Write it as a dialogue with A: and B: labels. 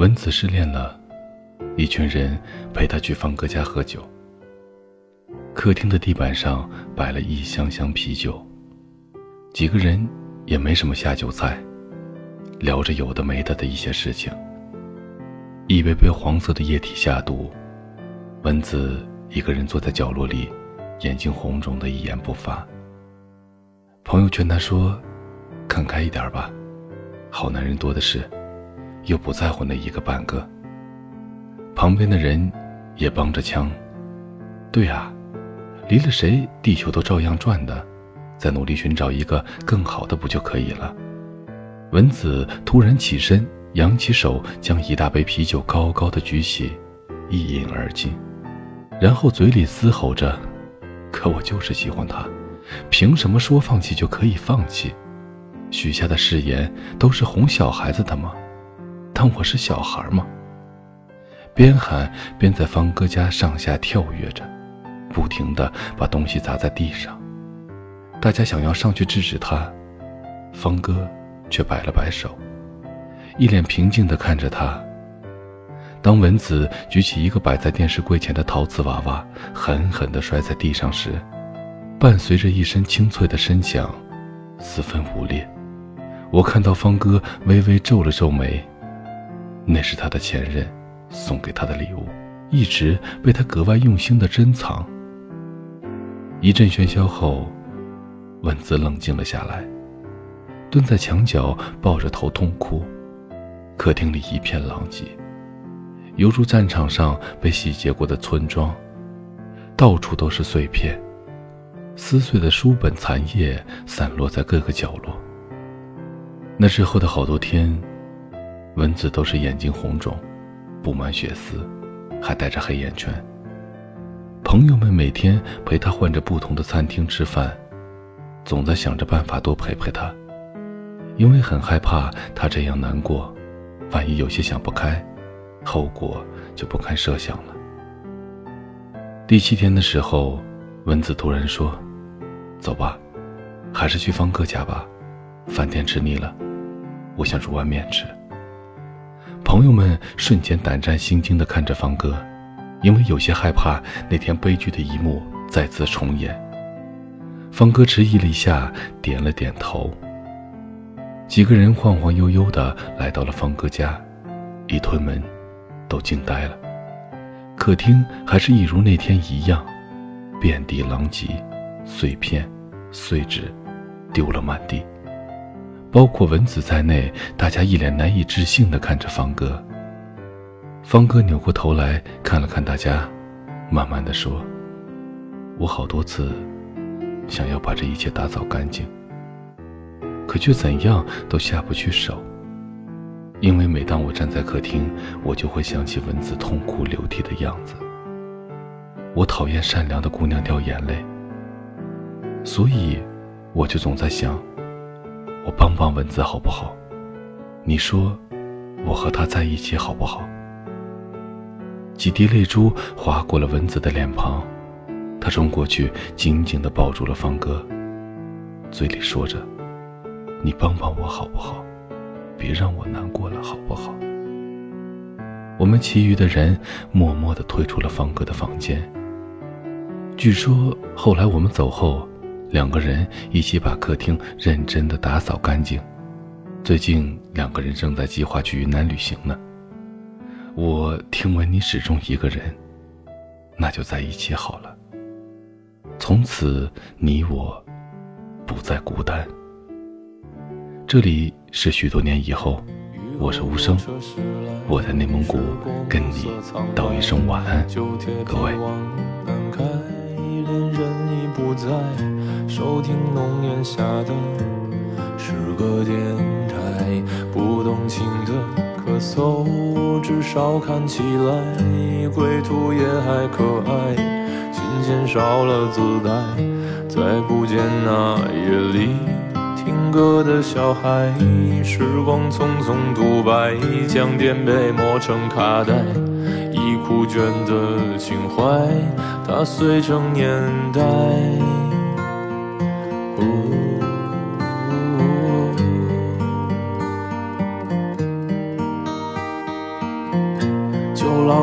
A: 文子失恋了，一群人陪他去方哥家喝酒。客厅的地板上摆了一箱箱啤酒，几个人也没什么下酒菜，聊着有的没的的一些事情。一杯杯黄色的液体下肚，文子一个人坐在角落里，眼睛红肿的一言不发。朋友劝他说：“看开一点吧，好男人多的是，又不在乎那一个半个。”旁边的人也帮着腔：“对啊。”离了谁，地球都照样转的，再努力寻找一个更好的不就可以了？文子突然起身，扬起手，将一大杯啤酒高高的举起，一饮而尽，然后嘴里嘶吼着：“可我就是喜欢他，凭什么说放弃就可以放弃？许下的誓言都是哄小孩子的吗？当我是小孩吗？”边喊边在方哥家上下跳跃着。不停地把东西砸在地上，大家想要上去制止他，方哥却摆了摆手，一脸平静地看着他。当文子举起一个摆在电视柜前的陶瓷娃娃，狠狠地摔在地上时，伴随着一声清脆的声响，四分五裂。我看到方哥微微皱了皱眉，那是他的前任送给他的礼物，一直被他格外用心的珍藏。一阵喧嚣后，文子冷静了下来，蹲在墙角抱着头痛哭。客厅里一片狼藉，犹如战场上被洗劫过的村庄，到处都是碎片，撕碎的书本残页散落在各个角落。那之后的好多天，蚊子都是眼睛红肿，布满血丝，还带着黑眼圈。朋友们每天陪他换着不同的餐厅吃饭，总在想着办法多陪陪他，因为很害怕他这样难过，万一有些想不开，后果就不堪设想了。第七天的时候，文子突然说：“走吧，还是去方哥家吧，饭店吃腻了，我想煮碗面吃。”朋友们瞬间胆战心惊地看着方哥。因为有些害怕那天悲剧的一幕再次重演，方哥迟疑了一下，点了点头。几个人晃晃悠悠地来到了方哥家，一推门，都惊呆了。客厅还是一如那天一样，遍地狼藉，碎片、碎纸丢了满地，包括蚊子在内，大家一脸难以置信地看着方哥。方哥扭过头来看了看大家，慢慢的说：“我好多次想要把这一切打扫干净，可却怎样都下不去手。因为每当我站在客厅，我就会想起蚊子痛哭流涕的样子。我讨厌善良的姑娘掉眼泪，所以我就总在想，我帮帮蚊子好不好？你说，我和他在一起好不好？”几滴泪珠划过了蚊子的脸庞，他冲过去，紧紧地抱住了方哥，嘴里说着：“你帮帮我好不好？别让我难过了好不好？”我们其余的人默默地退出了方哥的房间。据说后来我们走后，两个人一起把客厅认真的打扫干净。最近两个人正在计划去云南旅行呢。我听闻你始终一个人，那就在一起好了。从此你我不再孤单。这里是许多年以后，我是无声，我在内蒙古跟你道一声晚安，各位。
B: 收听浓烟下的诗歌电台，不动情的咳嗽，至少看起来归途也还可爱。琴弦少了姿态，再不见那夜里听歌的小孩。时光匆匆独白，将颠沛磨成卡带。已枯卷的情怀，踏碎成年代。